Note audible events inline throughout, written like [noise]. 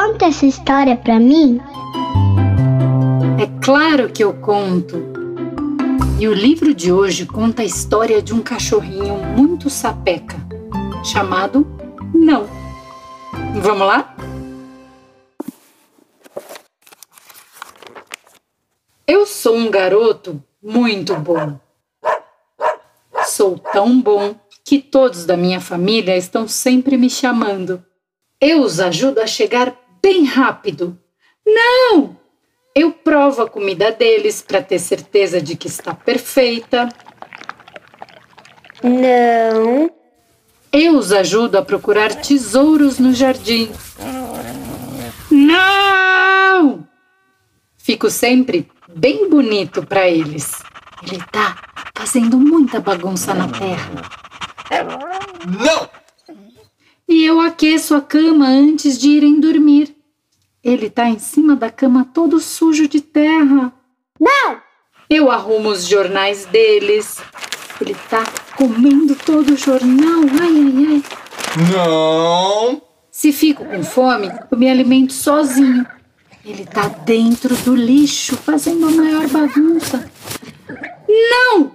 Conta essa história pra mim. É claro que eu conto. E o livro de hoje conta a história de um cachorrinho muito sapeca, chamado Não. Vamos lá? Eu sou um garoto muito bom. Sou tão bom que todos da minha família estão sempre me chamando. Eu os ajudo a chegar bem rápido. Não! Eu provo a comida deles para ter certeza de que está perfeita. Não. Eu os ajudo a procurar tesouros no jardim. Não! Fico sempre bem bonito para eles. Ele tá fazendo muita bagunça na terra. Não! E eu aqueço a cama antes de irem dormir. Ele tá em cima da cama todo sujo de terra. Não! Eu arrumo os jornais deles. Ele tá comendo todo o jornal. Ai, ai, ai. Não! Se fico com fome, eu me alimento sozinho. Ele tá dentro do lixo, fazendo a maior bagunça. Não!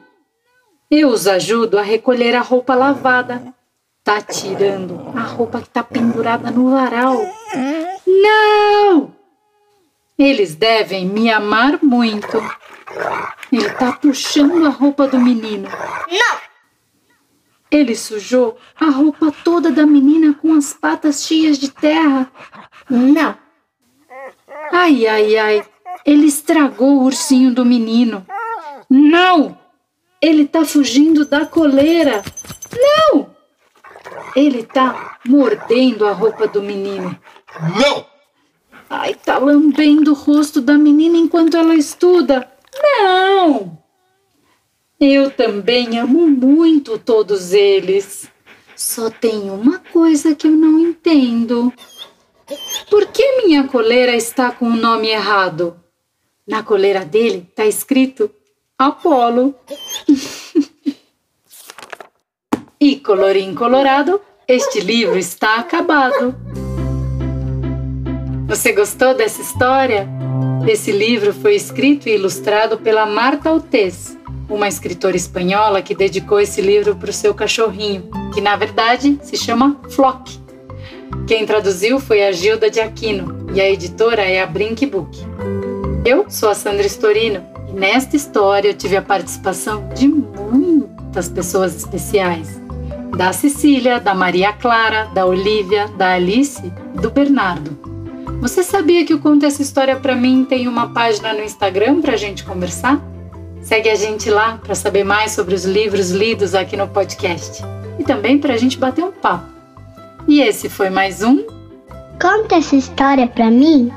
Eu os ajudo a recolher a roupa lavada tá tirando a roupa que tá pendurada no varal. Não! Eles devem me amar muito. Ele tá puxando a roupa do menino. Não! Ele sujou a roupa toda da menina com as patas cheias de terra. Não! Ai, ai, ai. Ele estragou o ursinho do menino. Não! Ele tá fugindo da coleira. Não! Ele tá mordendo a roupa do menino. Não! Ai, tá lambendo o rosto da menina enquanto ela estuda. Não! Eu também amo muito todos eles. Só tem uma coisa que eu não entendo. Por que minha coleira está com o nome errado? Na coleira dele tá escrito Apolo. [laughs] E colorim colorado, este livro está acabado. Você gostou dessa história? Esse livro foi escrito e ilustrado pela Marta Altés, uma escritora espanhola que dedicou esse livro para o seu cachorrinho, que na verdade se chama Flock. Quem traduziu foi a Gilda de Aquino e a editora é a Brink Book. Eu sou a Sandra Storino e nesta história eu tive a participação de muitas pessoas especiais da Cecília, da Maria Clara, da Olivia, da Alice do Bernardo. Você sabia que o Conta Essa História para mim tem uma página no Instagram para a gente conversar? Segue a gente lá para saber mais sobre os livros lidos aqui no podcast e também para a gente bater um papo. E esse foi mais um Conta essa história pra mim.